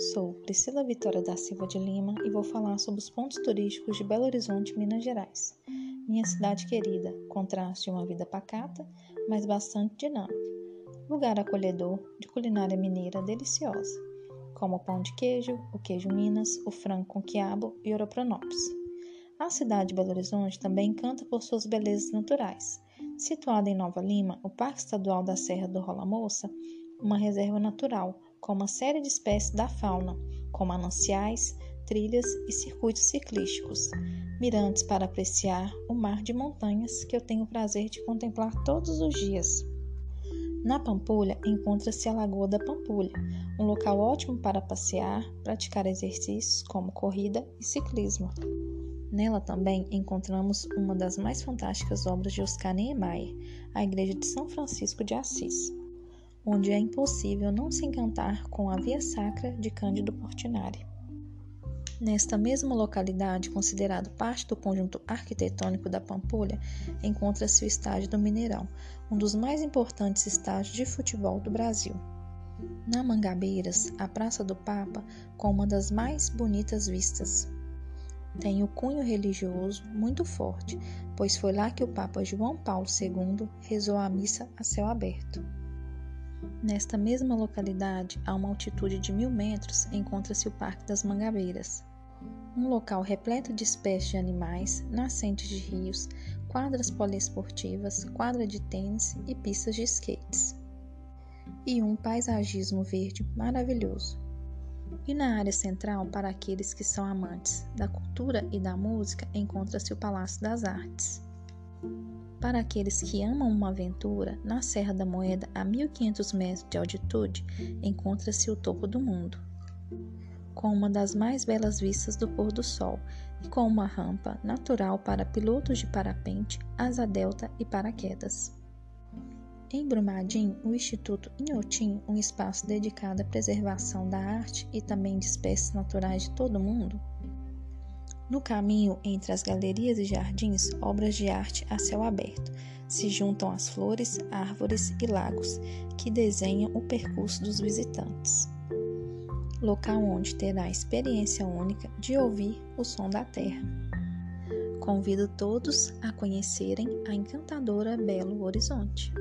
Sou Priscila Vitória da Silva de Lima e vou falar sobre os pontos turísticos de Belo Horizonte, Minas Gerais. Minha cidade querida, contraste de uma vida pacata, mas bastante dinâmica. Lugar acolhedor de culinária mineira deliciosa, como o pão de queijo, o queijo Minas, o frango com quiabo e oropronopes. A cidade de Belo Horizonte também encanta por suas belezas naturais. Situada em Nova Lima, o Parque Estadual da Serra do Rola Moça, uma reserva natural com uma série de espécies da fauna, como mananciais, trilhas e circuitos ciclísticos, mirantes para apreciar o mar de montanhas que eu tenho o prazer de contemplar todos os dias. Na Pampulha encontra-se a Lagoa da Pampulha, um local ótimo para passear, praticar exercícios como corrida e ciclismo. Nela também encontramos uma das mais fantásticas obras de Oscar Niemeyer, a Igreja de São Francisco de Assis onde é impossível não se encantar com a Via Sacra de Cândido Portinari. Nesta mesma localidade, considerado parte do conjunto arquitetônico da Pampulha, encontra-se o Estádio do Mineirão, um dos mais importantes estádios de futebol do Brasil. Na Mangabeiras, a Praça do Papa, com uma das mais bonitas vistas. Tem o cunho religioso muito forte, pois foi lá que o Papa João Paulo II rezou a missa a céu aberto. Nesta mesma localidade, a uma altitude de mil metros, encontra-se o Parque das Mangabeiras, um local repleto de espécies de animais, nascentes de rios, quadras poliesportivas, quadra de tênis e pistas de skates. E um paisagismo verde maravilhoso. E na área central, para aqueles que são amantes da cultura e da música, encontra-se o Palácio das Artes. Para aqueles que amam uma aventura, na Serra da Moeda, a 1500 metros de altitude, encontra-se o topo do mundo, com uma das mais belas vistas do pôr do sol e com uma rampa natural para pilotos de parapente, asa delta e paraquedas. Em Brumadinho, o Instituto Inhotim, um espaço dedicado à preservação da arte e também de espécies naturais de todo o mundo, no caminho entre as galerias e jardins, obras de arte a céu aberto se juntam as flores, árvores e lagos que desenham o percurso dos visitantes. Local onde terá a experiência única de ouvir o som da terra. Convido todos a conhecerem a encantadora Belo Horizonte.